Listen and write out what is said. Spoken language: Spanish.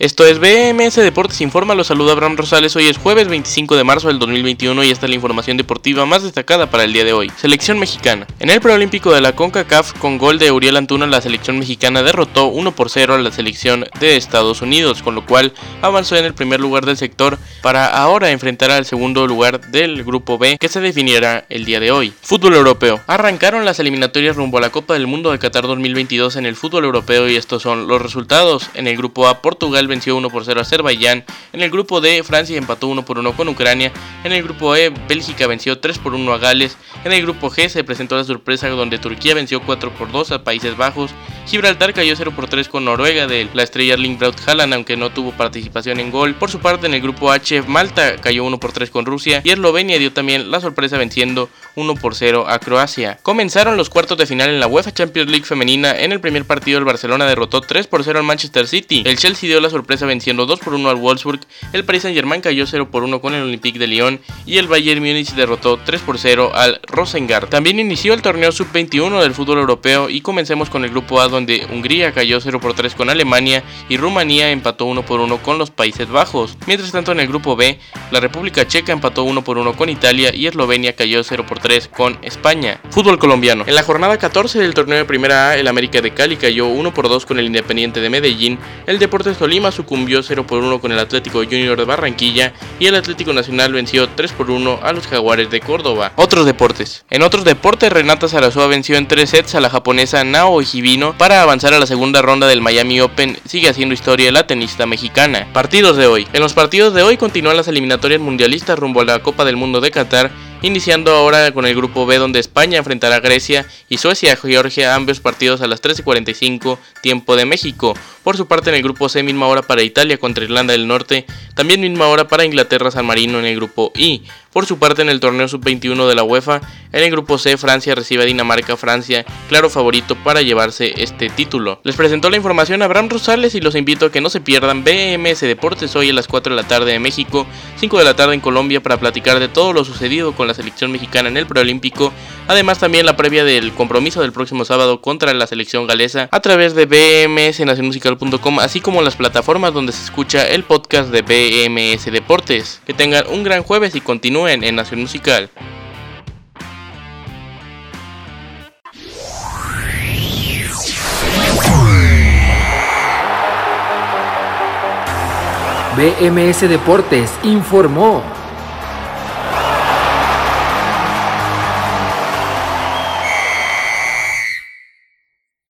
Esto es BMS Deportes Informa, los saluda Abraham Rosales, hoy es jueves 25 de marzo del 2021 y esta es la información deportiva más destacada para el día de hoy. Selección mexicana. En el preolímpico de la CONCACAF con gol de Uriel Antuna la selección mexicana derrotó 1 por 0 a la selección de Estados Unidos, con lo cual avanzó en el primer lugar del sector para ahora enfrentar al segundo lugar del grupo B que se definiera el día de hoy. Fútbol europeo. Arrancaron las eliminatorias rumbo a la Copa del Mundo de Qatar 2022 en el fútbol europeo y estos son los resultados. En el grupo A Portugal venció 1 por 0 a Azerbaiyán. En el grupo D, Francia empató 1 por 1 con Ucrania. En el grupo E, Bélgica venció 3 por 1 a Gales. En el grupo G se presentó la sorpresa donde Turquía venció 4 por 2 a Países Bajos. Gibraltar cayó 0 por 3 con Noruega de la estrella Erling Braut Haaland, aunque no tuvo participación en gol. Por su parte, en el grupo H, Malta cayó 1 por 3 con Rusia y Eslovenia dio también la sorpresa venciendo 1 por 0 a Croacia. Comenzaron los cuartos de final en la UEFA Champions League femenina. En el primer partido, el Barcelona derrotó 3 por 0 al Manchester City. El Chelsea dio la sorpresa venciendo 2 por 1 al Wolfsburg. El Paris Saint-Germain cayó 0 por 1 con el Olympique de Lyon y el Bayern Múnich derrotó 3 por 0 al Rosengard. También inició el torneo sub-21 del fútbol europeo y comencemos con el grupo A donde Hungría cayó 0 por 3 con Alemania y Rumanía empató 1 por 1 con los Países Bajos. Mientras tanto en el grupo B, la República Checa empató 1 por 1 con Italia y Eslovenia cayó 0 por 3 con España. Fútbol colombiano. En la jornada 14 del torneo de Primera A, el América de Cali cayó 1 por 2 con el Independiente de Medellín, el Deportes Tolima sucumbió 0 por 1 con el Atlético Junior de Barranquilla y el Atlético Nacional venció 3 por 1 a los Jaguares de Córdoba. Otros deportes. En otros deportes, Renata Sarasoa venció en 3 sets a la japonesa Nao Hibino para avanzar a la segunda ronda del Miami Open sigue haciendo historia la tenista mexicana. Partidos de hoy. En los partidos de hoy continúan las eliminatorias mundialistas rumbo a la Copa del Mundo de Qatar iniciando ahora con el grupo B donde España enfrentará a Grecia y Suecia a Georgia, ambos partidos a las 13.45 tiempo de México. Por su parte en el grupo C misma hora para Italia contra Irlanda del Norte, también misma hora para Inglaterra San Marino en el grupo I. Por su parte en el torneo sub-21 de la UEFA, en el grupo C Francia recibe a Dinamarca, Francia, claro favorito para llevarse este título. Les presentó la información Abraham Rosales y los invito a que no se pierdan BMS Deportes hoy a las 4 de la tarde de México, 5 de la tarde en Colombia para platicar de todo lo sucedido con la selección mexicana en el preolímpico, además también la previa del compromiso del próximo sábado contra la selección galesa a través de bmsnacionmusical.com, así como las plataformas donde se escucha el podcast de BMS Deportes. Que tengan un gran jueves y continúen en Nación Musical. BMS Deportes informó.